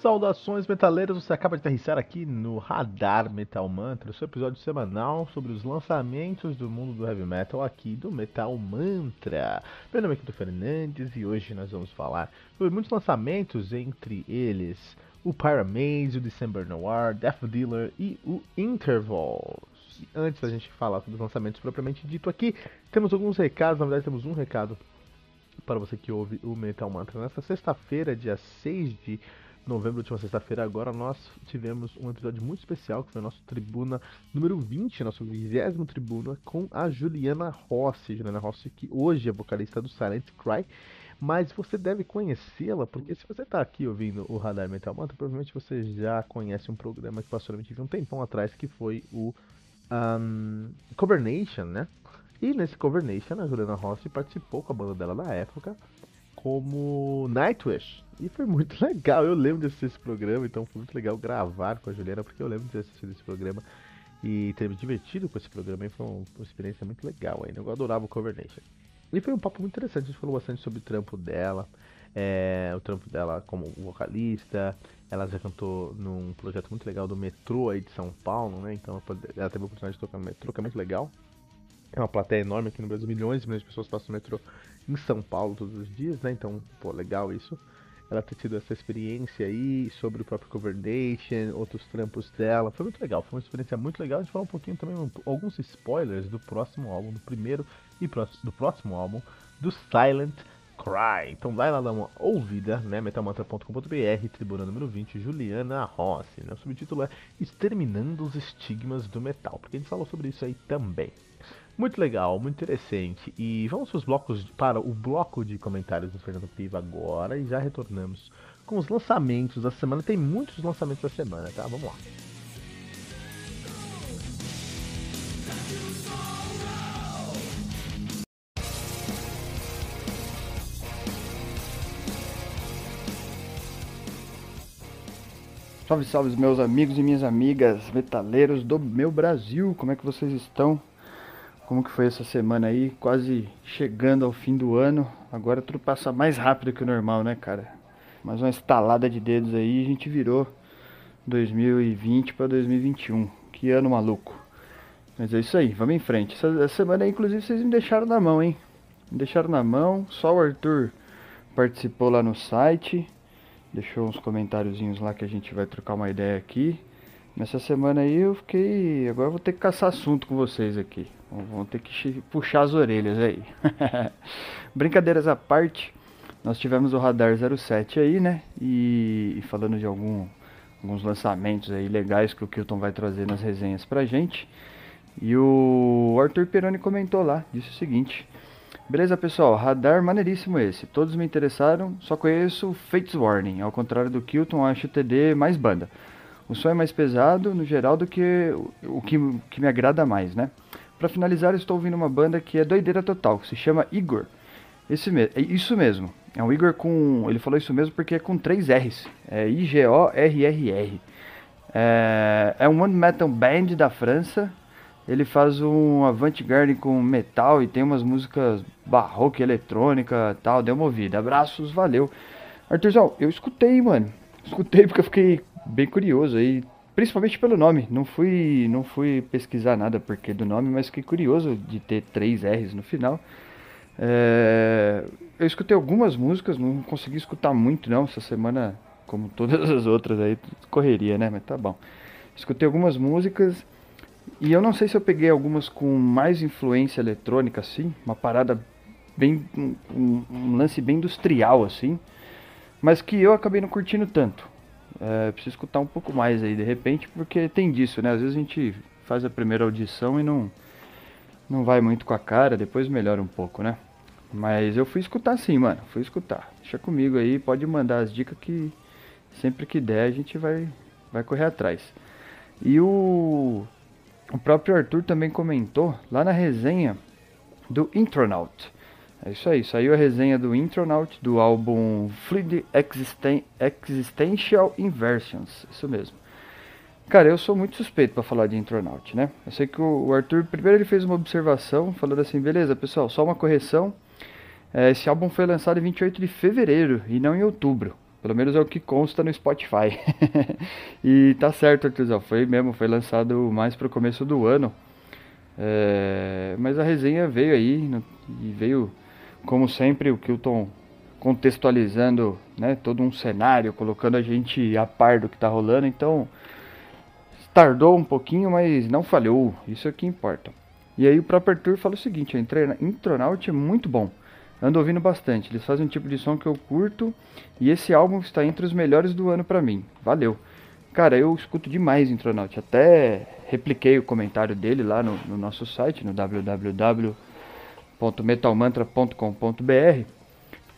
Saudações metaleiros, você acaba de aterrissar aqui no Radar Metal Mantra, seu episódio semanal sobre os lançamentos do mundo do heavy metal aqui do Metal Mantra. Meu nome é Quinto Fernandes e hoje nós vamos falar sobre muitos lançamentos, entre eles o Pyramaze, o December Noir, Death Dealer e o Intervals. E antes da gente falar sobre os lançamentos propriamente dito aqui, temos alguns recados, na verdade temos um recado para você que ouve o Metal Mantra. Nesta sexta-feira, dia 6 de novembro, última sexta-feira, agora nós tivemos um episódio muito especial, que foi o nosso Tribuna número 20, nosso 20 Tribuna, com a Juliana Rossi. Juliana Rossi, que hoje é vocalista do Silent Cry, mas você deve conhecê-la, porque se você está aqui ouvindo o Radar Metal Mantra, provavelmente você já conhece um programa que passou na MTV um tempão atrás, que foi o um, Cover Nation, né? E nesse Cover Nation, a Juliana Rossi participou com a banda dela na época, como Nightwish. E foi muito legal. Eu lembro de assistir esse programa, então foi muito legal gravar com a Juliana, porque eu lembro de assistir esse programa e ter me divertido com esse programa. E foi uma, uma experiência muito legal ainda. Eu adorava o Cover Nation. E foi um papo muito interessante. A gente falou bastante sobre o trampo dela, é, o trampo dela como vocalista. Ela já cantou num projeto muito legal do metrô aí de São Paulo, né? Então ela teve a oportunidade de tocar no metrô, que é muito legal. É uma plateia enorme aqui no Brasil, milhões e milhões de pessoas passam no metrô em São Paulo todos os dias, né? Então, pô, legal isso. Ela ter tido essa experiência aí sobre o próprio Cover Nation, outros trampos dela. Foi muito legal, foi uma experiência muito legal. A gente falou um pouquinho também, alguns spoilers do próximo álbum, do primeiro e do próximo álbum, do Silent Cry. Então vai lá dar uma ouvida, né? metalmantra.com.br, tribuna número 20, Juliana Rossi. Né? O subtítulo é Exterminando os Estigmas do Metal, porque a gente falou sobre isso aí também. Muito legal, muito interessante. E vamos para os blocos para o bloco de comentários do Fernando Piva agora e já retornamos com os lançamentos da semana. Tem muitos lançamentos da semana, tá? Vamos lá. Salve, salve, meus amigos e minhas amigas metaleiros do meu Brasil. Como é que vocês estão? Como que foi essa semana aí, quase chegando ao fim do ano. Agora tudo passa mais rápido que o normal, né, cara? Mais uma estalada de dedos aí, e a gente virou 2020 para 2021. Que ano maluco. Mas é isso aí, vamos em frente. Essa, essa semana aí, inclusive, vocês me deixaram na mão, hein? Me deixaram na mão. Só o Arthur participou lá no site. Deixou uns comentáriozinhos lá que a gente vai trocar uma ideia aqui. Nessa semana aí eu fiquei. Agora eu vou ter que caçar assunto com vocês aqui. Vão ter que puxar as orelhas aí. Brincadeiras à parte, nós tivemos o Radar 07 aí, né? E, e, falando de algum, alguns lançamentos aí legais que o Kilton vai trazer nas resenhas pra gente. E o Arthur Peroni comentou lá, disse o seguinte: Beleza, pessoal, radar maneiríssimo esse. Todos me interessaram, só conheço Fates Warning. Ao contrário do Kilton, acho o TD mais banda. O som é mais pesado, no geral, do que o que, que me agrada mais, né? Para finalizar, estou ouvindo uma banda que é doideira total, que se chama Igor. Esse me é isso mesmo. É um Igor com. Ele falou isso mesmo porque é com três R's. É I-G-O-R-R-R. É, é um one metal band da França. Ele faz um avant-garde com metal e tem umas músicas barroca, eletrônica tal. Deu uma ouvida. Abraços, valeu. Arthurzão, eu escutei, mano. Escutei porque eu fiquei bem curioso aí principalmente pelo nome. Não fui, não fui pesquisar nada porque do nome, mas fiquei curioso de ter três R's no final. É, eu escutei algumas músicas, não consegui escutar muito não essa semana, como todas as outras aí, correria, né? Mas tá bom. Escutei algumas músicas e eu não sei se eu peguei algumas com mais influência eletrônica assim, uma parada bem um, um lance bem industrial assim, mas que eu acabei não curtindo tanto. É, preciso escutar um pouco mais aí de repente, porque tem disso, né? Às vezes a gente faz a primeira audição e não, não vai muito com a cara, depois melhora um pouco, né? Mas eu fui escutar sim, mano. Fui escutar. Deixa comigo aí, pode mandar as dicas que sempre que der a gente vai, vai correr atrás. E o, o próprio Arthur também comentou lá na resenha do Intronaut. É isso aí, saiu a resenha do Intronaut do álbum Fluid Existen Existential Inversions, isso mesmo. Cara, eu sou muito suspeito para falar de Intronaut, né? Eu sei que o Arthur, primeiro ele fez uma observação, falando assim, beleza, pessoal, só uma correção. É, esse álbum foi lançado em 28 de fevereiro e não em outubro. Pelo menos é o que consta no Spotify. e tá certo, Arthurzão, foi mesmo, foi lançado mais pro começo do ano. É, mas a resenha veio aí, no, e veio, como sempre, o Kilton contextualizando né, todo um cenário, colocando a gente a par do que tá rolando. Então, Tardou um pouquinho, mas não falhou. Isso é o que importa. E aí o próprio Arthur fala o seguinte, a Intronaut é muito bom. Ando ouvindo bastante. Eles fazem um tipo de som que eu curto. E esse álbum está entre os melhores do ano para mim. Valeu. Cara, eu escuto demais Intronaut. Até repliquei o comentário dele lá no, no nosso site, no www.metalmantra.com.br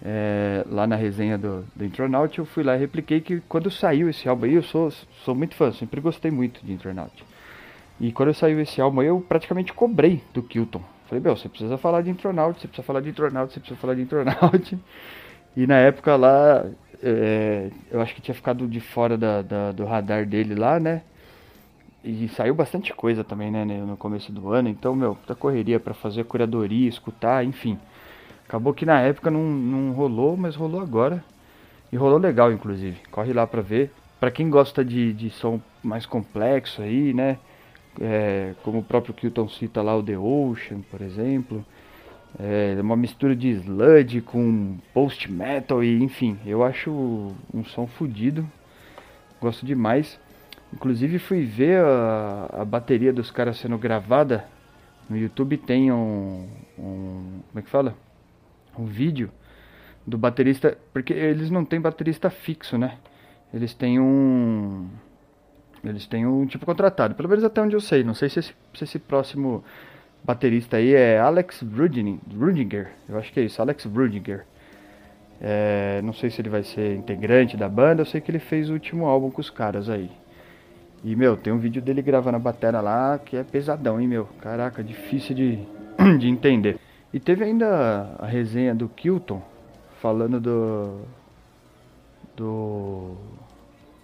é, lá na resenha do, do Intronaut, eu fui lá e repliquei que quando saiu esse álbum aí, eu sou, sou muito fã, sempre gostei muito de Intronaut. E quando saiu esse álbum aí, eu praticamente cobrei do Kilton. Falei, meu, você precisa falar de Intronaut, você precisa falar de Intronaut, você precisa falar de Intronaut. E na época lá, é, eu acho que tinha ficado de fora da, da, do radar dele lá, né? E saiu bastante coisa também, né, no começo do ano. Então, meu, puta correria para fazer curadoria, escutar, enfim. Acabou que na época não, não rolou, mas rolou agora. E rolou legal, inclusive. Corre lá pra ver. Pra quem gosta de, de som mais complexo aí, né? É, como o próprio Kilton cita lá, o The Ocean, por exemplo. É uma mistura de sludge com post metal e enfim, eu acho um som fodido. Gosto demais. Inclusive fui ver a, a bateria dos caras sendo gravada no YouTube tem um, um como é que fala? um vídeo do baterista, porque eles não têm baterista fixo, né? Eles têm um eles têm um tipo contratado, pelo menos até onde eu sei. Não sei se esse, se esse próximo baterista aí é Alex Rudinger, eu acho que é isso, Alex Rudinger. É, não sei se ele vai ser integrante da banda, eu sei que ele fez o último álbum com os caras aí. E, meu, tem um vídeo dele gravando a bateria lá que é pesadão, hein, meu? Caraca, difícil de, de entender. E teve ainda a resenha do Kilton, falando do. Do.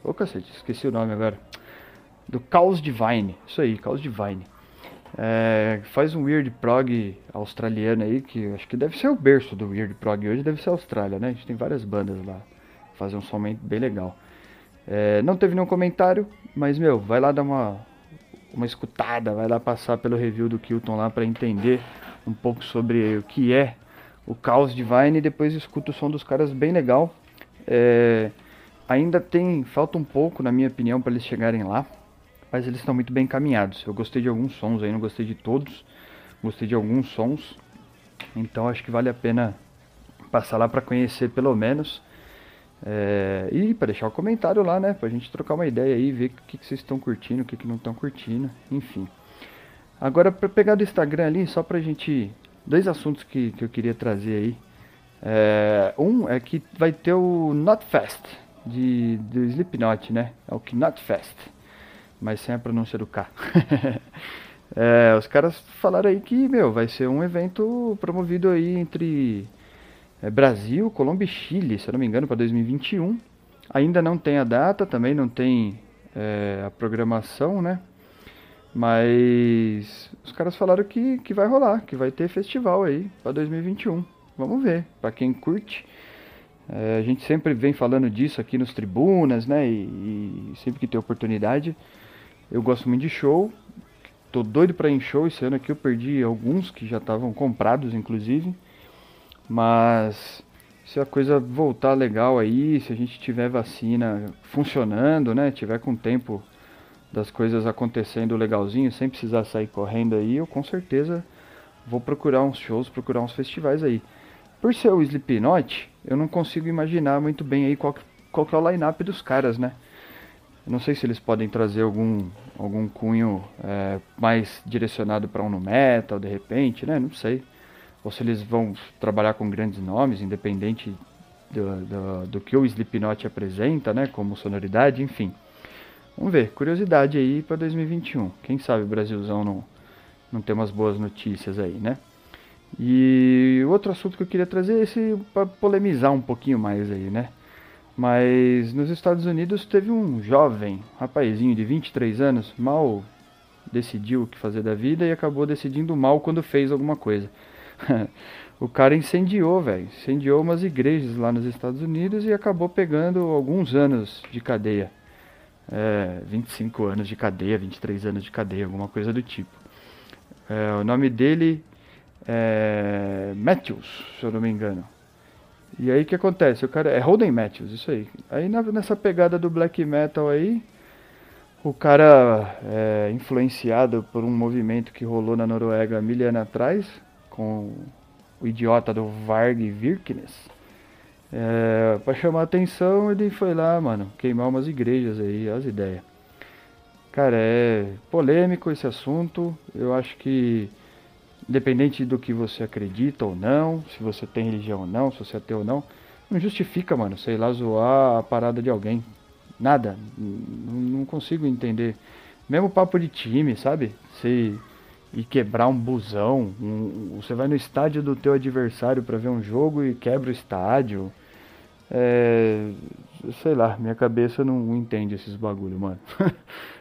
Ô cacete, esqueci o nome agora. Do Chaos Divine. Isso aí, Chaos Divine. É, faz um Weird Prog australiano aí, que acho que deve ser o berço do Weird Prog hoje, deve ser a Austrália, né? A gente tem várias bandas lá. Fazer um bem legal. É, não teve nenhum comentário, mas meu, vai lá dar uma, uma escutada, vai lá passar pelo review do Kilton lá para entender um pouco sobre o que é o Caos Divine e depois escuto o som dos caras bem legal. É, ainda tem, falta um pouco na minha opinião para eles chegarem lá, mas eles estão muito bem encaminhados. Eu gostei de alguns sons aí, não gostei de todos, gostei de alguns sons, então acho que vale a pena passar lá para conhecer pelo menos. É, e para deixar o um comentário lá, né? Pra gente trocar uma ideia aí, ver o que, que vocês estão curtindo, o que, que não estão curtindo, enfim. Agora, para pegar do Instagram ali, só pra gente. Dois assuntos que, que eu queria trazer aí. É, um é que vai ter o Not Fest de, do Slipknot, né? É o Not Fest, mas sem a pronúncia do K. é, os caras falaram aí que, meu, vai ser um evento promovido aí entre é, Brasil, Colômbia e Chile, se eu não me engano, para 2021. Ainda não tem a data, também não tem é, a programação, né? Mas os caras falaram que, que vai rolar, que vai ter festival aí para 2021. Vamos ver, para quem curte. É, a gente sempre vem falando disso aqui nos tribunas, né? E, e, sempre que tem oportunidade. Eu gosto muito de show. Tô doido para ir em show. Esse ano aqui eu perdi alguns que já estavam comprados, inclusive. Mas se a coisa voltar legal aí, se a gente tiver vacina funcionando, né? Tiver com tempo das coisas acontecendo legalzinho, sem precisar sair correndo aí, eu com certeza vou procurar uns shows, procurar uns festivais aí. Por ser o Slipknot, eu não consigo imaginar muito bem aí qual, qual que é o line-up dos caras, né? Não sei se eles podem trazer algum, algum cunho é, mais direcionado para um no metal, de repente, né? Não sei. Ou se eles vão trabalhar com grandes nomes, independente do, do, do que o Slipknot apresenta, né? Como sonoridade, enfim. Vamos ver, curiosidade aí para 2021. Quem sabe o Brasilzão não, não tem umas boas notícias aí, né? E outro assunto que eu queria trazer é esse para polemizar um pouquinho mais aí, né? Mas nos Estados Unidos teve um jovem, rapazinho de 23 anos, mal decidiu o que fazer da vida e acabou decidindo mal quando fez alguma coisa. o cara incendiou, velho. Incendiou umas igrejas lá nos Estados Unidos e acabou pegando alguns anos de cadeia. É, 25 anos de cadeia, 23 anos de cadeia, alguma coisa do tipo. É, o nome dele é Matthews, se eu não me engano. E aí o que acontece? O cara é Holden Matthews, isso aí. Aí na, nessa pegada do black metal aí, o cara é influenciado por um movimento que rolou na Noruega mil anos atrás, com o idiota do Varg Virknes. É, pra chamar atenção, ele foi lá, mano, queimar umas igrejas aí, as ideias. Cara, é polêmico esse assunto. Eu acho que, independente do que você acredita ou não, se você tem religião ou não, se você é ateu ou não, não justifica, mano, sei lá, zoar a parada de alguém. Nada. Não consigo entender. Mesmo papo de time, sabe? Você ir quebrar um busão. Um, você vai no estádio do teu adversário para ver um jogo e quebra o estádio. É, sei lá, minha cabeça não entende esses bagulho, mano.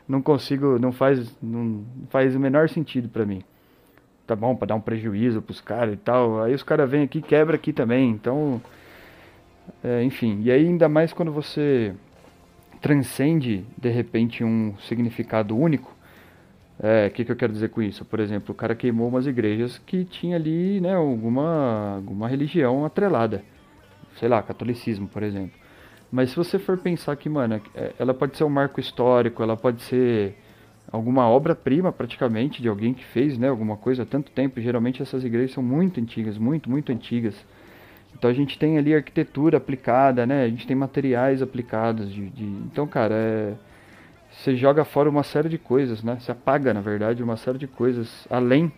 não consigo, não faz, não faz o menor sentido para mim. Tá bom, para dar um prejuízo pros caras e tal. Aí os caras vêm aqui quebra aqui também. Então, é, enfim. E aí ainda mais quando você transcende de repente um significado único. O é, que, que eu quero dizer com isso? Por exemplo, o cara queimou umas igrejas que tinha ali né, alguma, alguma religião atrelada. Sei lá, catolicismo, por exemplo. Mas se você for pensar que, mano, é, ela pode ser um marco histórico, ela pode ser alguma obra-prima praticamente de alguém que fez né, alguma coisa há tanto tempo. Geralmente essas igrejas são muito antigas, muito, muito antigas. Então a gente tem ali arquitetura aplicada, né? A gente tem materiais aplicados. De, de... Então, cara, é... você joga fora uma série de coisas, né? Você apaga, na verdade, uma série de coisas além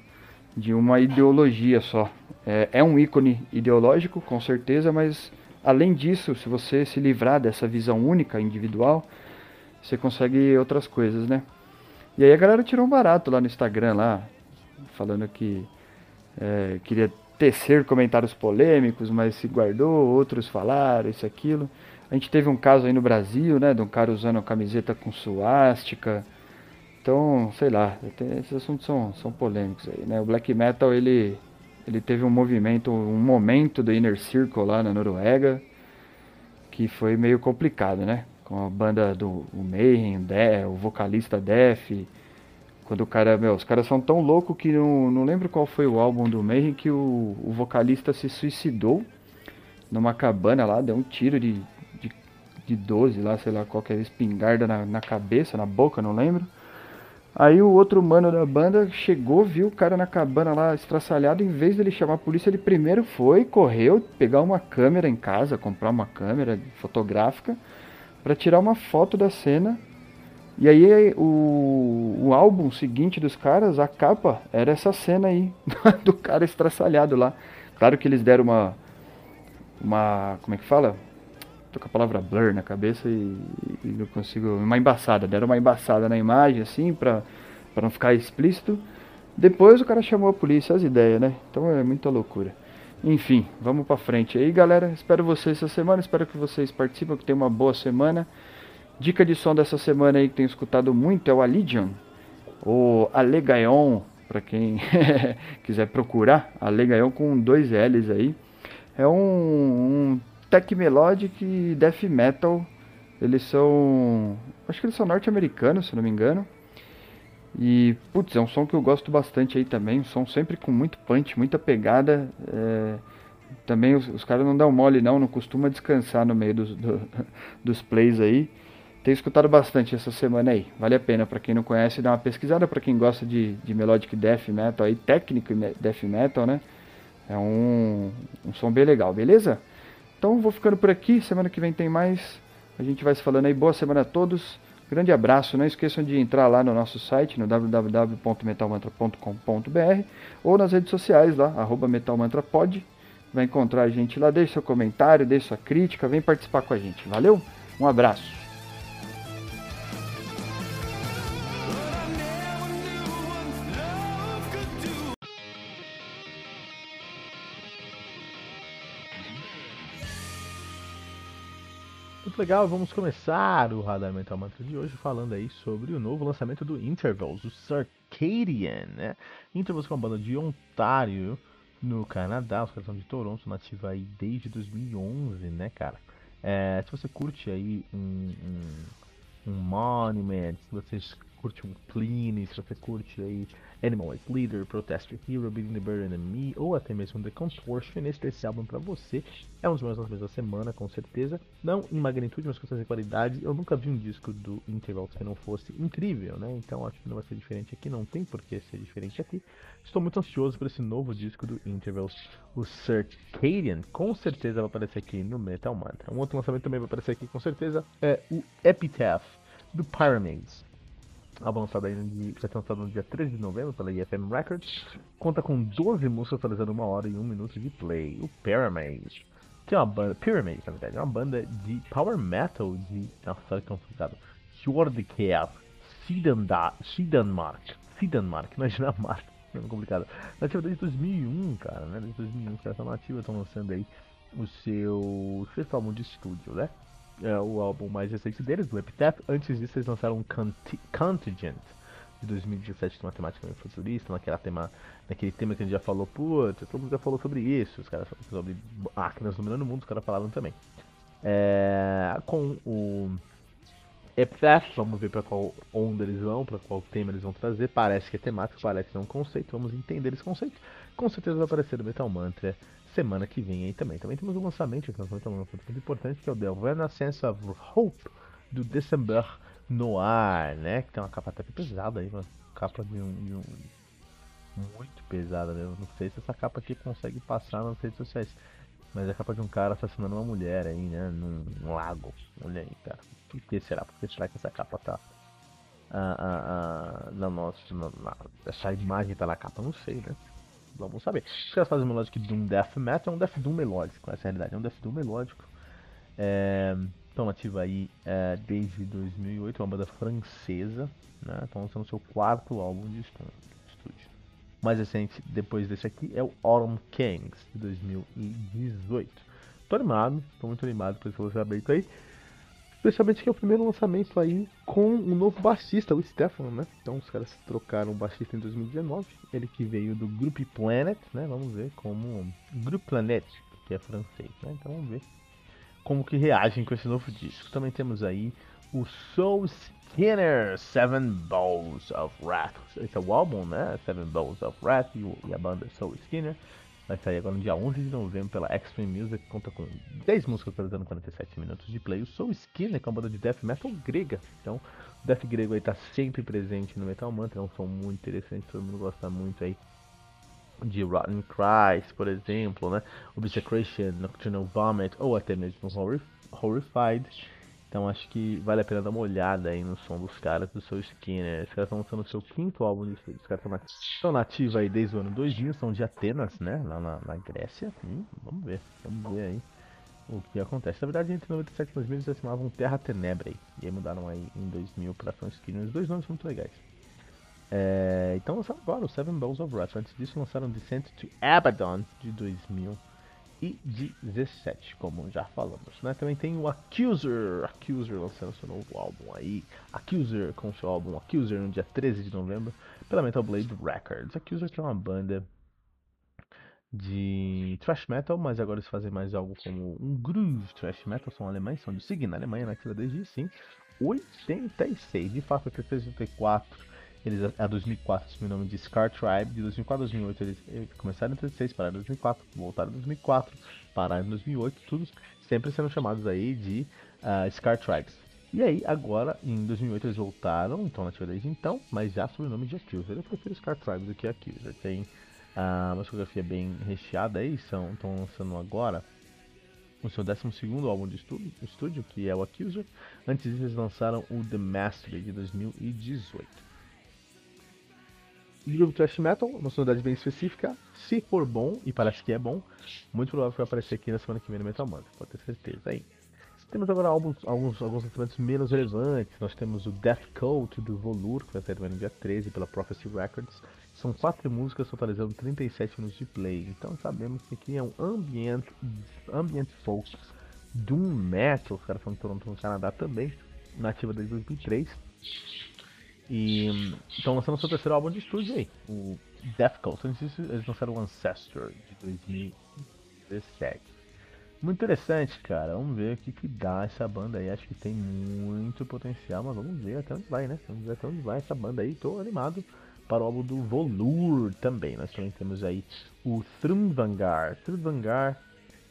de uma ideologia só. É, é um ícone ideológico, com certeza, mas além disso, se você se livrar dessa visão única, individual, você consegue outras coisas, né? E aí a galera tirou um barato lá no Instagram, lá, falando que é, queria tecer comentários polêmicos, mas se guardou, outros falaram isso aquilo. A gente teve um caso aí no Brasil, né, de um cara usando uma camiseta com suástica. Então, sei lá, esses assuntos são, são polêmicos aí, né? O black metal, ele, ele teve um movimento, um momento do Inner Circle lá na Noruega, que foi meio complicado, né? Com a banda do Mayhem, o, o vocalista Def, quando o cara, meu, os caras são tão loucos que não, não lembro qual foi o álbum do Mayhem que o, o vocalista se suicidou numa cabana lá, deu um tiro de, de, de 12 lá, sei lá, qualquer espingarda na, na cabeça, na boca, não lembro. Aí o outro mano da banda chegou, viu o cara na cabana lá estraçalhado, em vez dele chamar a polícia, ele primeiro foi, correu, pegar uma câmera em casa, comprar uma câmera fotográfica para tirar uma foto da cena e aí o, o álbum seguinte dos caras, a capa, era essa cena aí, do cara estraçalhado lá. Claro que eles deram uma. Uma. Como é que fala? Tô com a palavra blur na cabeça e, e não consigo. Uma embaçada. Deram uma embaçada na imagem, assim, pra, pra não ficar explícito. Depois o cara chamou a polícia, as ideias, né? Então é muita loucura. Enfim, vamos pra frente aí, galera. Espero vocês essa semana. Espero que vocês participem, que tenham uma boa semana. Dica de som dessa semana aí que tenho escutado muito é o Allegion, ou Alegaion, para quem quiser procurar, Alegaion com dois L's aí. É um, um tech melodic e death metal. Eles são, acho que eles são norte-americanos, se não me engano. E, putz, é um som que eu gosto bastante aí também. Um som sempre com muito punch, muita pegada. É... Também os, os caras não dão mole não, não costuma descansar no meio dos, do, dos plays aí. Tenho escutado bastante essa semana aí. Vale a pena para quem não conhece dar uma pesquisada, para quem gosta de, de melodic death metal aí, técnico death metal, né? É um, um som bem legal, beleza? Então vou ficando por aqui, semana que vem tem mais. A gente vai se falando aí. Boa semana a todos. Grande abraço. Não esqueçam de entrar lá no nosso site, no www.metalmantra.com.br ou nas redes sociais lá, arroba metalmantrapod. Vai encontrar a gente lá. Deixe seu comentário, deixe sua crítica, vem participar com a gente. Valeu? Um abraço. Legal, vamos começar o Radar Mental Mantra de hoje falando aí sobre o novo lançamento do Intervals, o Circadian, né? Intervals é uma banda de Ontário, no Canadá, os caras são de Toronto, nativa aí desde 2011, né, cara? É, se você curte aí um, um, um Monument, se você curte um Pliny, se você curte aí Animal as Leader, Protester Hero, Beating the Bird and Me, ou até mesmo The Contortionist, esse álbum para você é um dos meus lançamentos da semana, com certeza. Não em magnitude, mas questões de qualidade. Eu nunca vi um disco do Interval que não fosse incrível, né? Então acho que não vai ser diferente aqui, não tem por que ser diferente aqui. Estou muito ansioso por esse novo disco do Intervals, o Circadian. Com certeza vai aparecer aqui no Metal Mantra. Um outro lançamento também vai aparecer aqui, com certeza, é o Epitaph do Pyramids álbum lançado aí no já lançado no dia 13 de novembro pela EFM Records, conta com 12 músicas totalizando uma hora e um minuto de play. O Pyramid, que é uma banda, Pyramid na verdade, é uma banda de power metal de, nossa, olha que complicado, Fjordkær, Sidanmark, Sidanmark, na Dinamarca, é complicado. Nativa desde 2001, cara, né, desde 2001 os caras estão nativos, estão lançando aí o seu sexto álbum de estúdio, né? É o álbum mais recente deles, do Epitaph. Antes disso, eles lançaram um Contingent de 2017 com uma temática meio futurista, naquela tema, naquele tema que a gente já falou, puta, todo mundo já falou sobre isso, os caras falaram sobre máquinas dominando o mundo, os caras falaram também. É, com o Epitaph, vamos ver para qual onda eles vão, para qual tema eles vão trazer. Parece que é temático, parece que é um conceito, vamos entender esse conceito. Com certeza vai aparecer no Metal Mantra semana que vem aí também. Também temos um lançamento, que um lançamento muito importante, que é o The Renaissance of Hope, do December Noir, né? Que tem uma capa até pesada aí, uma capa de um, de um muito pesada? Eu não sei se essa capa aqui consegue passar nas redes sociais. Mas é a capa de um cara assassinando uma mulher aí, né? Num, num lago. Olha aí, cara. Por que será? Por que será que essa capa tá. Ah, ah, ah, na nossa. Na, na, essa imagem tá na capa? Não sei, né? Vamos saber. Os caras fazem melódico de um death metal, é um death doom melódico, essa é a realidade, é um death doom melódico. É, estão ativa aí é, desde 2008, é uma banda francesa, né? Estão lançando seu quarto álbum de estúdio. Mais recente, depois desse aqui, é o Autumn Kings, de 2018. Tô animado, tô muito animado por esse lançamento aí. Especialmente que é o primeiro lançamento aí com um novo baixista, o Stefano, né? Então os caras trocaram o baixista em 2019. Ele que veio do Group Planet, né? Vamos ver como. Group Planet, que é francês, né? Então vamos ver como que reagem com esse novo disco. Também temos aí o Soul Skinner, Seven Balls of Wrath. Esse é o álbum, né? Seven Balls of Wrath e a banda Soul Skinner. Vai sair agora no dia 11 de novembro pela Extreme Music, conta com 10 músicas totalizando 47 minutos de play. O Soul Skinner, que é uma banda de death metal grega. Então, o death grego aí tá sempre presente no Metal Mantra, é um som muito interessante, todo mundo gosta muito aí de Rotten Christ, por exemplo, né? Obsecration, Nocturnal Vomit ou até mesmo Horrified. Então acho que vale a pena dar uma olhada aí no som dos caras do seu Skinner. Os caras estão lançando o seu quinto álbum de estúdio. Os caras estão nativos aí desde o ano 2000, são de Atenas, né? Lá na, na Grécia. Hum, vamos ver, vamos ver aí o que acontece. Na verdade, entre 97 e 2000 eles chamavam Terra Tenebrae. E aí mudaram aí em 2000 para São Skinner. Os dois nomes são muito legais. É, então lançaram agora o Seven Balls of Wrath. Antes disso lançaram Descent to Abaddon de 2000 e 17, como já falamos. Né? Também tem o Accuser, Accuser lançando seu novo álbum aí. Accuser com seu álbum Accuser no dia 13 de novembro pela Metal Blade Records. Accuser que é uma banda de thrash metal, mas agora eles fazem mais algo como um groove thrash metal. São alemães, são de Siegen, na Alemanha, naquela desde sim 86. De fato, até 64 eles, a 2004 assumiu o nome de Scar Tribe. De 2004 a 2008 eles, começaram em 2006, pararam em 2004, voltaram em 2004, pararam em 2008, tudo sempre sendo chamados aí de uh, Scar Tribes. E aí, agora, em 2008 eles voltaram, então na desde então, mas já sob o nome de Accuser. Eu prefiro Scar Tribes do que Accuser. Tem uh, uma discografia bem recheada aí, estão lançando agora o seu 12 álbum de estúdio, estúdio, que é o Accuser. Antes disso, eles lançaram o The Mastery de 2018. Groove Thrash Metal, uma sonoridade bem específica. Se for bom, e parece que é bom, muito provável que vai aparecer aqui na semana que vem no Metal Mantra, pode ter certeza aí. Temos agora alguns, alguns, lançamentos menos relevantes. Nós temos o Death Cult do Volur, que vai sair no dia 13 pela Prophecy Records. São quatro músicas totalizando 37 minutos de play. Então sabemos que aqui é um ambient, ambient folk Doom Metal, os caras são de Toronto no Canadá também, nativa desde 2003. E estão lançando seu terceiro álbum de estúdio aí, o Death Cult. Eles lançaram o Ancestor de 2017. Muito interessante, cara. Vamos ver o que, que dá essa banda aí. Acho que tem muito potencial, mas vamos ver até onde vai, né? Vamos ver até onde vai essa banda aí. Tô animado para o álbum do Volur também. Nós também temos aí o Thrumvangar. Thrumvangar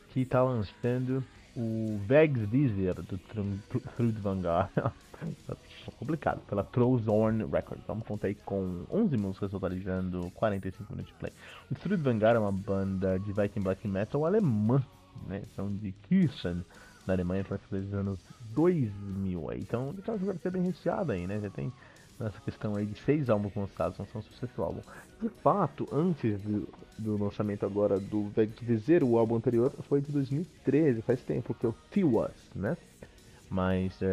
que está lançando o Vegs Vizier do Thrumvangar. complicado, pela Trollzorn Records. Vamos contar aí com 11 músicas totalizando 45 minutos de play. O Thrumvangar é uma banda de Viking Black Metal alemã né? São de Kirchen, na Alemanha, dos anos 2000 aí. Então, então vai ser bem recheado aí, né? Já tem nessa questão aí de seis álbuns lançados, não são sucesso álbum. De fato, antes do, do lançamento agora do Vegdizer, o álbum anterior foi de 2013, faz tempo, que é o Tiwas, né? Mas uh,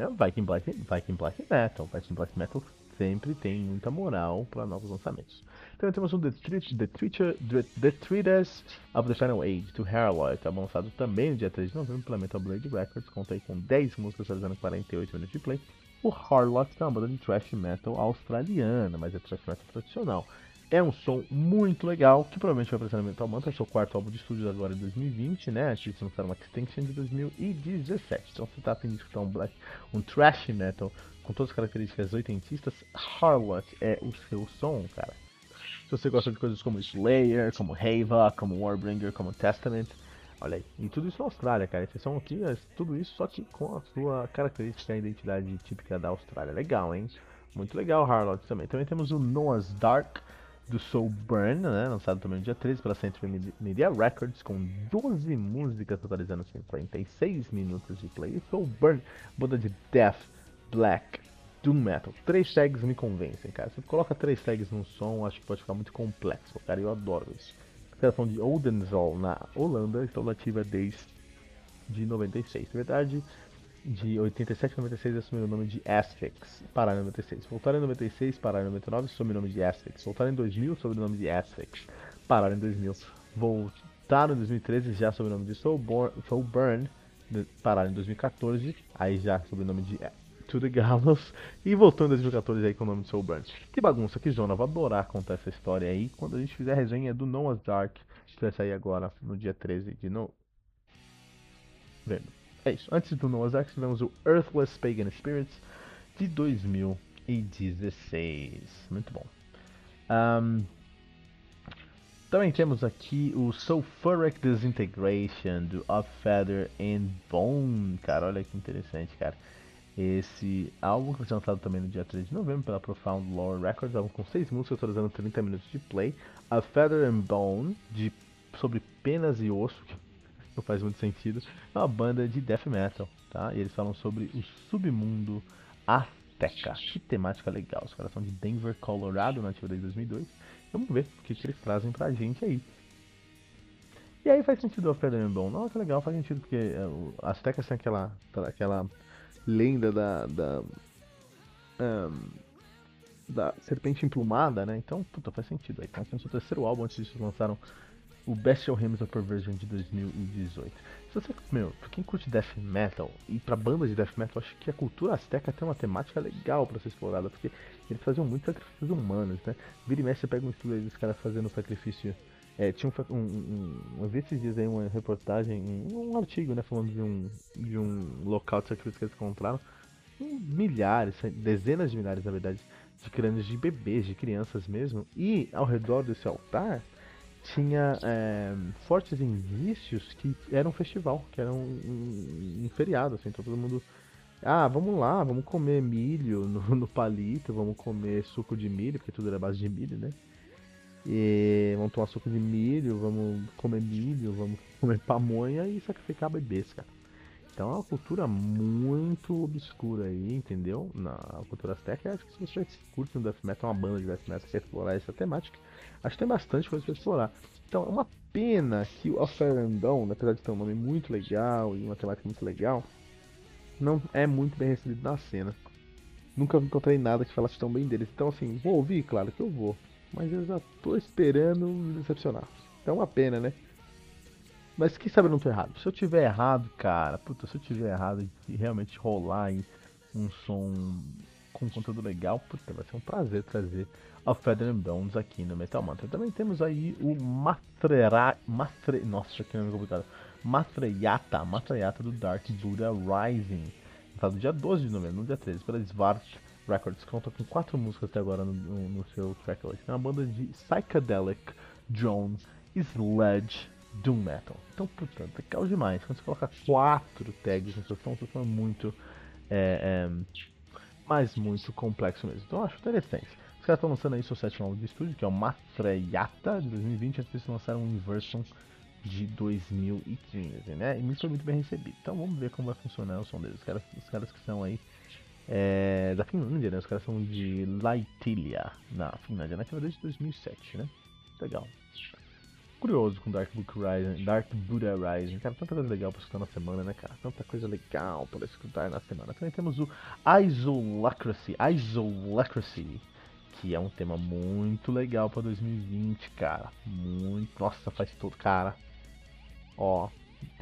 é Viking Black, Viking Black Metal, Viking Black Metal sempre tem muita moral para novos lançamentos. Então temos um The, Treacher, The, The of the Final Age, do Harlow, tá lançado também no dia 3 de novembro pela Metal Blade Records, conta aí com 10 músicas realizando 48 minutos de play. O Harlock é uma banda de thrash metal australiana, mas é thrash metal tradicional. É um som muito legal, que provavelmente vai aparecer no Metal Mantra, é seu quarto álbum de estúdio agora em 2020, né? A gente lançaram uma Extinction de 2017. Então você tá de escutar um black, um thrash metal com todas as características oitentistas, Harlock é o seu som, cara. Se você gosta de coisas como Slayer, como Hava, como Warbringer, como Testament, olha aí. E tudo isso na Austrália, cara. Esse som aqui é tudo isso só que com a sua característica e identidade típica da Austrália. Legal, hein? Muito legal Harlock também. Também temos o Noah's Dark do Soul Burn, né, lançado também no dia 13 pela Century Media Records, com 12 músicas totalizando 56 minutos de play. Soul Burn, banda de death Black, Doom Metal. Três tags me convencem, cara. Você coloca três tags num som, acho que pode ficar muito complexo, cara. Eu adoro isso. Criação de Oldenzal na Holanda, estão nativa desde de 96. Na verdade, de 87 a 96 assumiram o nome de Asphyx, parar em 96. Voltaram em 96, parar em 99, sob o nome de Asphyx. Voltaram em 2000, sob o nome de Asphyx, pararam em 2000. Voltaram em 2013, já sob o nome de Soul, Soul Burn, pararam em 2014, aí já sob o nome de to the Gallows. E voltou em 2014 aí com o nome de Soul Burn. Que bagunça, que zona. Vou adorar contar essa história aí quando a gente fizer a resenha do Noah's Dark, que vai sair agora no dia 13 de novembro. Vendo. É isso. Antes do Noah's Ark, tivemos o Earthless Pagan Spirits de 2016. Muito bom. Um, também temos aqui o Sulfuric Disintegration do Of Feather and Bone. Cara, olha que interessante, cara. Esse álbum que foi lançado também no dia 3 de novembro pela Profound Lore Records, álbum com 6 músicas, totalizando 30 minutos de play. A Feather and Bone, de, sobre penas e osso, que não faz muito sentido. É uma banda de death metal, tá? E eles falam sobre o submundo Azteca. Que temática legal. Os caras são de Denver, Colorado, nativa desde 2002. Vamos ver o que, que eles trazem pra gente aí. E aí faz sentido o and Bone. Nossa, legal, faz sentido, porque é, o Aztecas tem aquela, aquela lenda da, da, um, da serpente emplumada, né? Então, puta, faz sentido aí. Então, o terceiro álbum antes disso lançaram o Bestial of Perversion de 2018. Se você, meu, pra quem curte death metal e pra bandas de death metal, acho que a cultura azteca tem uma temática legal para ser explorada, porque eles faziam muitos sacrifícios humanos, né? Vira e mexe, você pega um estudo aí dos caras fazendo sacrifício. É, tinha um, um, um, vi esses dias aí uma reportagem, um, artigo, né, falando de um, de um local de sacrifício que eles encontraram. Milhares, dezenas de milhares, na verdade, de crânios de bebês, de crianças mesmo, e ao redor desse altar tinha é, fortes indícios que era um festival, que era um, um, um, feriado, assim, então todo mundo. Ah, vamos lá, vamos comer milho no, no, palito, vamos comer suco de milho, porque tudo era base de milho, né? E vamos tomar suco de milho, vamos comer milho, vamos comer pamonha e sacrificar bebês, cara. Então é uma cultura muito obscura aí, entendeu? Na cultura azteca, acho que se você curte um death metal, uma banda de death metal, quer explorar essa temática, acho que tem bastante coisa para explorar. Então é uma pena que o Oferandão, apesar de ter um nome muito legal e uma temática muito legal, não é muito bem recebido na cena. Nunca encontrei nada que falasse tão bem deles. Então assim, vou ouvir, claro que eu vou. Mas eu já tô esperando me decepcionar. Então é uma pena, né? Mas quem sabe eu não tô errado. Se eu tiver errado, cara, puta, se eu tiver errado e realmente rolar aí um som com conteúdo legal, puta, vai ser um prazer trazer a Feather and Bones aqui no Metal Mantra. Também temos aí o Matrera... Matre... Nossa, que nome complicado. Matreyata, Matreyata do Dark Buddha Rising. Tá no dia 12 de novembro, no dia 13, pela Svart Records. Conta com quatro músicas até agora no, no, no seu tracklist. É uma banda de Psychedelic, Drone, Sledge, Doom Metal. Então, puta, legal demais. Quando você coloca quatro tags no seu som, você som muito... É, é, mas muito complexo mesmo. Então eu acho interessante. Os caras estão lançando aí seu sétimo álbum de estúdio, que é o Matreyata de 2020, antes eles lançaram um Inversion de 2015, né? E me foi muito bem recebido. Então vamos ver como vai funcionar o som deles. Os caras, os caras que são aí é, da Finlândia, né? Os caras são de Laitilia, na Finlândia, na verdade de 2007, né? Legal. Curioso com Dark Book Rising, Dark Buddha Rising. Cara, tanta coisa legal pra escutar na semana, né, cara? Tanta coisa legal para escutar na semana. Também temos o Isolacracy, Isolacracy, que é um tema muito legal para 2020, cara. Muito, nossa, faz todo, cara. Ó,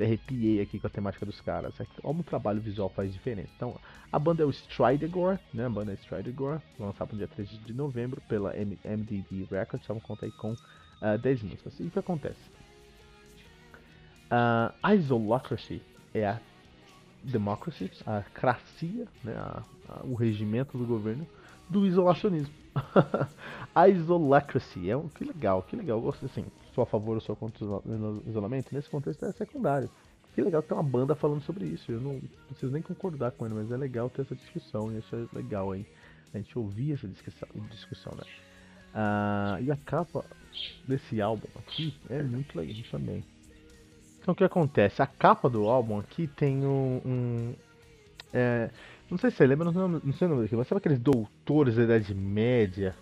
arrepiei aqui com a temática dos caras. Como o trabalho visual faz diferença. Então, a banda é o Stridegore, né? A banda é Stridegore, lançada no dia 3 de novembro pela MDD Records. Vamos contar aí com uh, ah, 10 músicas. E o que acontece? Uh, a Isolocracy é a democracy, a cracia, né? A, a, o regimento do governo do isolacionismo. a isolacracy é um que legal, que legal. Eu gosto assim, sou a favor ou sou contra o isolamento. Nesse contexto é secundário. Que legal tem uma banda falando sobre isso. Eu não preciso nem concordar com ele, mas é legal ter essa discussão. E isso é legal aí. A gente ouvir essa discussão, discussão né? Ah, e a capa desse álbum aqui é muito legal também. Então o que acontece? A capa do álbum aqui tem um. um é, não sei se você lembra, não, não sei o nome daquilo, mas sabe aqueles doutores da Idade Média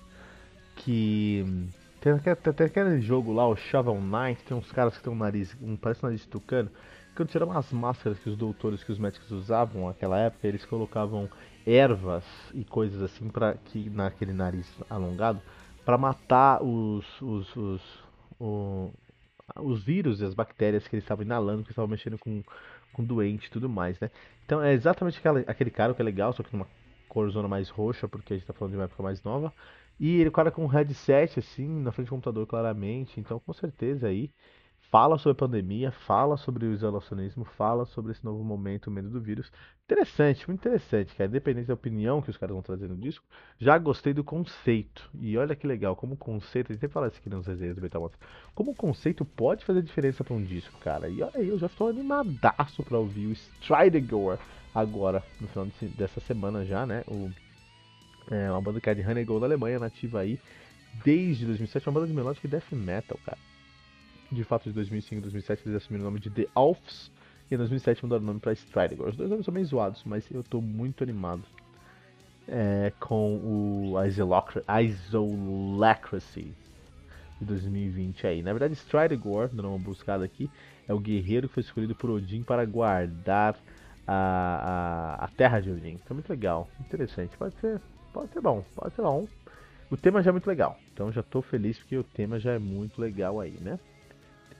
que. Tem, tem, aquele jogo lá, o Shovel Knight, tem uns caras que tem um nariz, um, parece um nariz de tucano. Quando tiravam as máscaras que os doutores, que os médicos usavam naquela época, eles colocavam ervas e coisas assim para que naquele nariz alongado para matar os, os, os, os, os vírus e as bactérias que eles estavam inalando, que estavam mexendo com, com doente e tudo mais, né? Então é exatamente aquela, aquele cara que é legal, só que numa corzona mais roxa, porque a gente tá falando de uma época mais nova. E ele, cara com um headset, assim, na frente do computador claramente. Então, com certeza aí, fala sobre a pandemia, fala sobre o isolacionismo, fala sobre esse novo momento, o medo do vírus. Interessante, muito interessante, cara. Independente da opinião que os caras vão trazer no disco, já gostei do conceito. E olha que legal, como conceito, a gente sempre fala isso aqui nos resenhas do Metal como conceito pode fazer diferença para um disco, cara. E olha aí, eu já estou animadaço para ouvir o Strider agora, no final dessa semana já, né? O, é uma banda que é de Honeygold da Alemanha, nativa aí desde 2007, uma banda de melódica e death metal, cara de fato de 2005 e 2007 eles assumiram o nome de The Alfs e em 2007 mudaram o nome para Stridegor. Os dois nomes são meio zoados, mas eu estou muito animado é, com o Isolacracy de 2020 aí. Na verdade, Stridegor, dando uma buscada aqui, é o guerreiro que foi escolhido por Odin para guardar a, a, a terra de Odin. Então, muito legal, interessante. Pode ser, pode ser bom, pode ser bom. O tema já é muito legal, então já estou feliz porque o tema já é muito legal aí, né?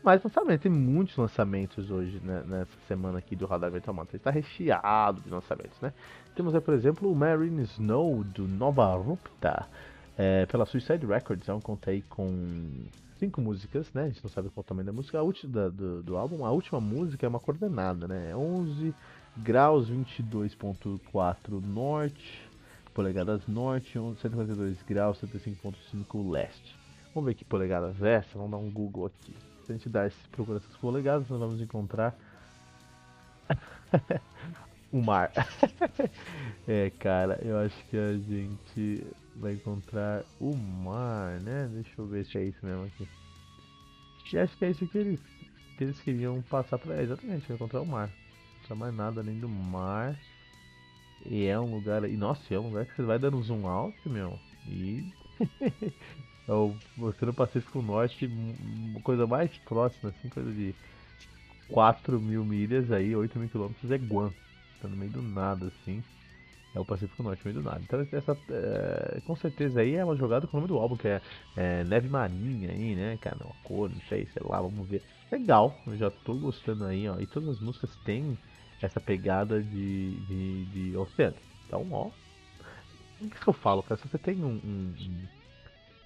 mais lançamentos. Tem muitos lançamentos hoje né, nessa semana aqui do Radar Metal Mantra. Está recheado de lançamentos, né? Temos aí, por exemplo, o Marine Snow do Nova Rupta é, pela Suicide Records. É um conta aí com cinco músicas, né? A gente não sabe qual o tamanho da música. A última do, do álbum, a última música é uma coordenada, né? 11 graus 22.4 norte, polegadas norte, 142 graus 75.5 leste. Vamos ver que polegadas é essa, vamos dar um Google aqui se a gente dar esse, procura essas polegadas, nós vamos encontrar o mar. é, cara, eu acho que a gente vai encontrar o mar, né? Deixa eu ver se é isso mesmo aqui. E acho que é isso que eles, que eles queriam passar pra. É, exatamente, encontrar o mar. Mais nada além do mar. E é um lugar. E nossa, é um lugar que você vai dando zoom out, meu. E É você no Pacífico Norte, uma coisa mais próxima, assim, coisa de 4 mil milhas aí, 8 mil quilômetros é Guam. Tá no meio do nada, assim. É o Pacífico Norte, no meio do nada. Então essa é, com certeza aí é uma jogada com o nome do álbum, que é, é Neve Marinha aí, né, cara? Uma cor, não sei, sei lá, vamos ver. legal, eu já tô gostando aí, ó. E todas as músicas têm essa pegada de, de, de oceano. Então, ó. O que, eu falo, cara? Se você tem um, um,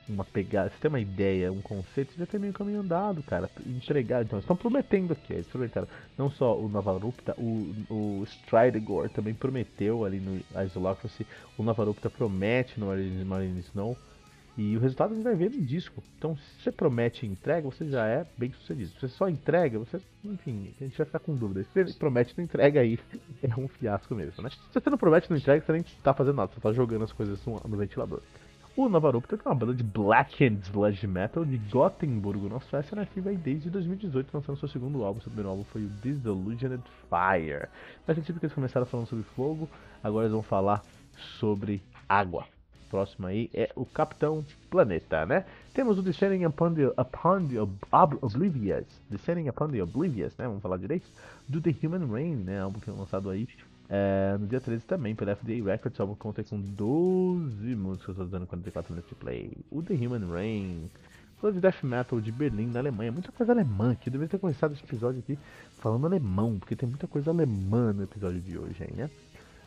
uma pegada, se tem uma ideia, um conceito, você já tem meio caminho andado, cara. Entregar, então, estão prometendo aqui, eles prometeram. Não só o Navarupta, o, o Stridegor também prometeu ali no Isolocracy. O Navarupta promete no Marine Snow. E o resultado a gente vai ver no disco. Então, se você promete e entrega, você já é bem sucedido. Se você só entrega, você, enfim, a gente vai ficar com dúvida. Se você promete e não entrega, aí é um fiasco mesmo, né? Se você não promete e não entrega, você nem tá fazendo nada, você tá jogando as coisas no, ventilador. O Navarupta é uma banda de black and sludge metal de Gothenburgo, na Suécia, nativa aí desde 2018, lançando seu segundo álbum. Seu primeiro álbum foi o Disillusioned Fire. Faz sentido que eles começaram falando sobre fogo, agora eles vão falar sobre água próximo aí é o Capitão Planeta, né? Temos o Descending Upon the, upon the Ob Oblivious, Descending Upon the Oblivious, né? Vamos falar direito? Do The Human Rain, né? Álbum que é lançado aí é, no dia 13 também pela FDA Records, álbum que conta com 12 músicas, usando 44 minutos de play. O The Human Rain, de death metal de Berlim, na Alemanha. Muita coisa alemã aqui. Eu deveria ter começado esse episódio aqui falando alemão, porque tem muita coisa alemã no episódio de hoje aí, né?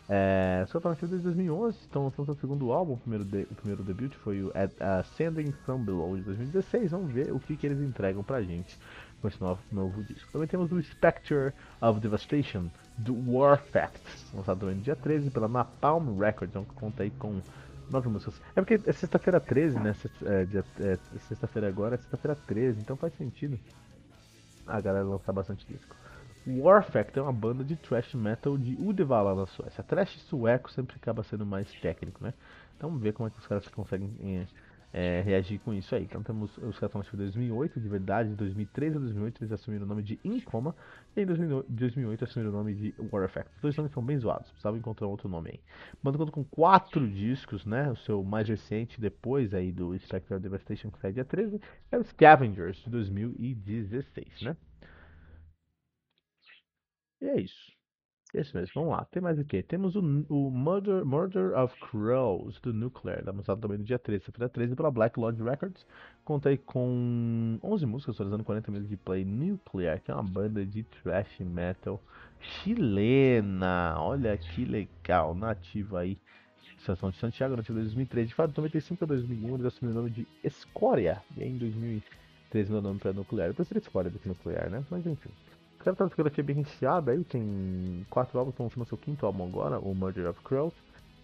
É, só tá nascido desde 2011, estão lançando o segundo álbum, o primeiro, de, o primeiro debut foi o Ascending From Below de 2016. Vamos ver o que, que eles entregam pra gente com esse novo, novo disco. Também temos o Spectre of Devastation, do War Facts, lançado no dia 13 pela Napalm Records, que conta aí com nove músicas. É porque é sexta-feira 13, né? É, é, sexta-feira agora é sexta-feira 13, então faz sentido a galera lançar bastante disco. Warfact é uma banda de thrash metal de Uddevalla na Suécia. Thrash sueco sempre acaba sendo mais técnico, né? Então vamos ver como é que os caras conseguem é, reagir com isso aí. Então temos os caras estão em 2008, de verdade, de 2013 a 2008 eles assumiram o nome de Incoma e em 2008 assumiram o nome de Warfact. Os dois nomes são bem zoados, precisava encontrar outro nome aí. banda conta com quatro discos, né? O seu mais recente, depois aí do Spectre Devastation, que sai dia 13, é o Scavengers, de 2016, né? E é isso. É isso mesmo, vamos lá. Tem mais o que? Temos o, o Murder, Murder of Crows do Nuclear, lançado também no dia 13, feira 13, pela Black Lodge Records. Contei com 11 músicas, totalizando 40 minutos de play. Nuclear, que é uma banda de thrash metal chilena. Olha que legal, nativa aí. Estação de Santiago, nativa de 2003. De fato, 95 a 2001, eles assumiram o nome de Escória. E aí, em 2013, meu nome para Nuclear. Eu prefiro Escória do que Nuclear, né? Mas enfim. Os caras estão discografia bem recheada aí, tem quatro álbuns, estão lançando seu quinto álbum agora, o Murder of Crows.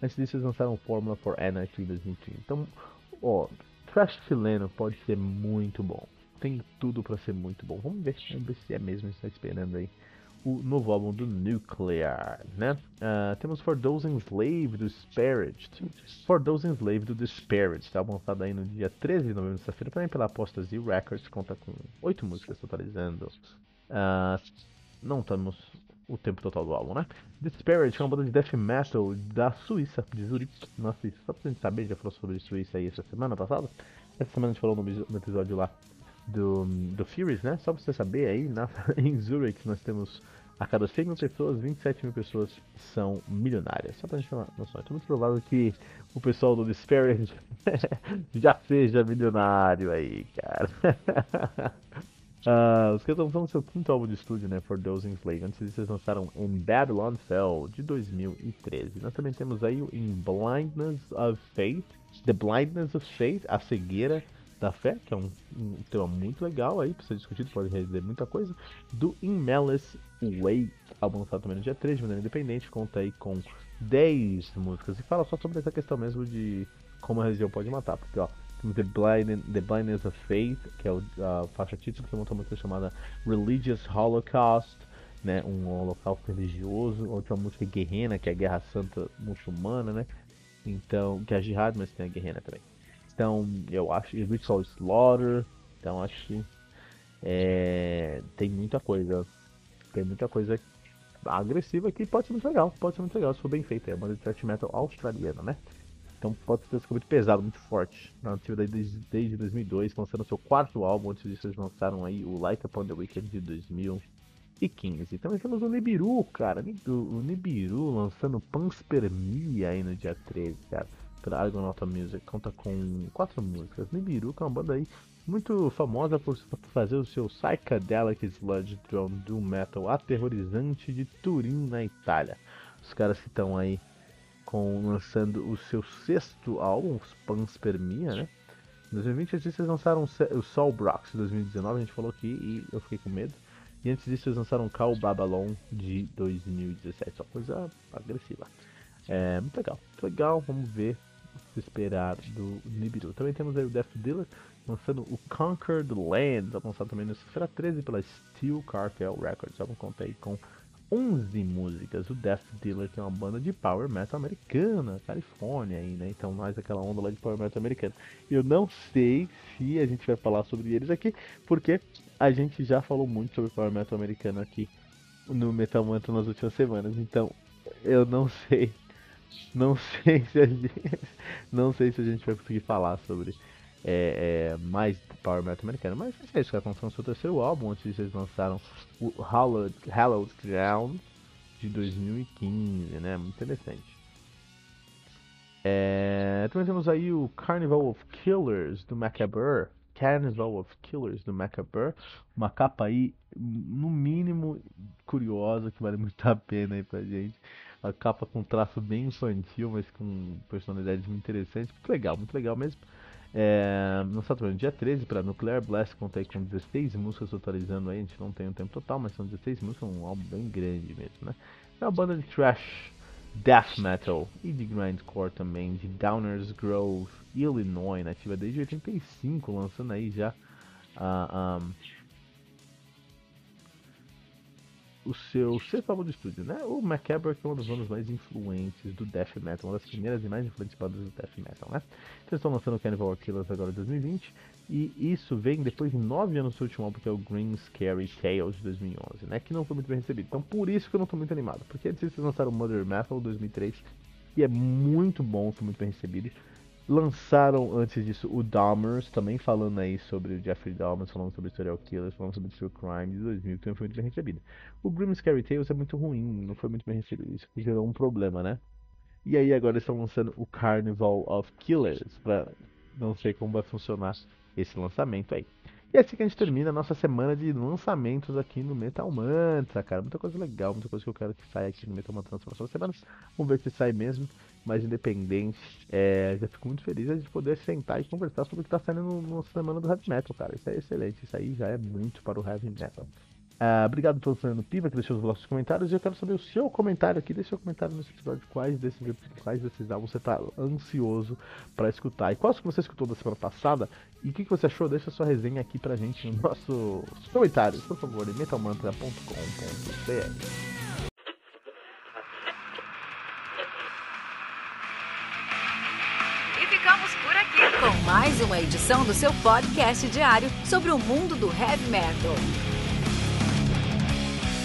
Antes disso, eles lançaram Fórmula for Anarchy em 2015. Então, ó, Trash chileno pode ser muito bom. Tem tudo para ser muito bom. Vamos ver, vamos ver se é mesmo, está esperando aí o novo álbum do Nuclear, né? Uh, temos For Those Enslaved do Disparaged. For Those Enslaved do Disparaged, tá lançado aí no dia 13 de novembro, sexta-feira, também pela Apostasy Records, conta com oito músicas totalizando Uh, não temos o tempo total do álbum, né? Disparate é uma banda de death metal da Suíça, de Zurich, na Suíça. Só pra gente saber, já falou sobre Suíça aí essa semana passada. Essa semana a gente falou no, no episódio lá do, do Furies, né? Só pra você saber aí, na, em Zurich nós temos a cada 100 mil pessoas, 27 mil pessoas são milionárias. Só pra gente ter uma noção. É muito provável que o pessoal do Disparate já seja milionário aí, cara. Uh, os caras estão lançando seu quinto álbum de estúdio, né? For Those Enslaved. Antes disso, eles lançaram In Babylon Fell, de 2013. Nós também temos aí o In Blindness of Faith, The Blindness of Faith, A Cegueira da Fé, que é um, um tema muito legal aí, pra ser discutido, pode resolver muita coisa. Do In Malice Way, álbum lançado também no dia 3, de maneira independente, conta aí com 10 músicas e fala só sobre essa questão mesmo de como a religião pode matar, porque ó The, Blind, The Blindness of Faith, que é a faixa título, que é uma música chamada Religious Holocaust, né, um holocausto religioso, outra música guerrena, que é a Guerra Santa Muçulmana, né, então, que é a Jihad, mas tem a guerrena também. Então, eu acho, Ritual Slaughter, então acho que é, tem muita coisa, tem muita coisa agressiva que pode ser muito legal, pode ser muito legal se for bem feita, é uma de thrash metal australiana, né. Então pode ser muito pesado, muito forte. Na ativa desde, desde 2002, lançando seu quarto álbum. Antes disso, eles lançaram aí o Light Upon the Weekend de 2015. Também temos o Nibiru, cara. O Nibiru lançando Panspermia aí no dia 13, cara. Pela Argonauta Music. Conta com quatro músicas. Nibiru, que é uma banda aí muito famosa por fazer o seu Psychedelic Sludge Drone Doom Metal aterrorizante de Turim, na Itália. Os caras que estão aí com lançando o seu sexto álbum, Panspermia, né? Em 2020 eles lançaram o Soul Brox de 2019, a gente falou aqui e eu fiquei com medo. E antes disso eles lançaram Cal Babylon de 2017, só coisa agressiva. É muito legal, muito legal, vamos ver que esperar do Nibiru. Também temos aí o Death Dealer lançando o Conquered Land, lançado também na sexta-feira 13 pela Steel Cartel Records. Vamos contar aí com 11 músicas. O Death Dealer, que é uma banda de power metal americana, Califórnia aí, né? Então mais aquela onda lá de power metal americana. Eu não sei se a gente vai falar sobre eles aqui, porque a gente já falou muito sobre power metal americano aqui no Metal Mantra nas últimas semanas. Então eu não sei, não sei se a gente, não sei se a gente vai conseguir falar sobre é, é, mais Power Metal americano. Mas é isso, cara. Lançando seu terceiro álbum. Antes eles lançaram o Hallowed, Hallowed Ground de 2015, né? Muito interessante. É, também temos aí o Carnival of Killers do Macabre. Carnival of Killers do Macabre. Uma capa aí, no mínimo, curiosa, que vale muito a pena aí pra gente. Uma capa com traço bem infantil, mas com personalidade muito interessante. Muito legal, muito legal mesmo. É, no Saturno, dia 13 para Nuclear Blast, contei com 16 músicas atualizando aí, a gente não tem o um tempo total, mas são 16 músicas, um álbum bem grande mesmo, né? É uma banda de thrash, death metal e de grindcore também, de Downers Grove, Illinois, nativa desde 85, lançando aí já uh, um, o seu sexto álbum de estúdio, né? O Macabre, que é uma das bandas mais influentes do death metal, uma das primeiras e mais influentes bandas do death metal, né? Eles estão lançando o Cannibal Killers agora em 2020, e isso vem depois de nove anos do seu último álbum, que é o Green Scary Tales de 2011, né? Que não foi muito bem recebido. Então, por isso que eu não estou muito animado, porque eles lançaram o Mother Metal 2003, e é muito bom, foi muito bem recebido. Lançaram antes disso o Dahmers, também falando aí sobre o Jeffrey Dahmer, falando sobre serial killers, falando sobre True Crime de 2000, que também foi muito bem recebido. O Grim Scary Tales é muito ruim, não foi muito bem recebido, isso gerou um problema, né? E aí agora estão lançando o Carnival of Killers, pra não sei como vai funcionar esse lançamento aí. E é assim que a gente termina a nossa semana de lançamentos aqui no Metal Mantra, cara. Muita coisa legal, muita coisa que eu quero que saia aqui no Metal Mantra nas próximas semanas. Vamos ver se sai mesmo, mais independente. É, já fico muito feliz de poder sentar e conversar sobre o que está saindo na semana do Heavy Metal, cara. Isso é excelente, isso aí já é muito para o Heavy Metal. Uh, obrigado pelo Fernando Piva que deixou os vossos comentários. E eu quero saber o seu comentário aqui. Deixe seu comentário nesse episódio. Quais desses, quais desses álbuns você está ansioso para escutar? E quais que você escutou da semana passada? E o que, que, você achou? Deixa sua resenha aqui pra gente no nosso comentários, por favor, em metalmantra.com.br. Ficamos por aqui com mais uma edição do seu podcast diário sobre o mundo do heavy metal.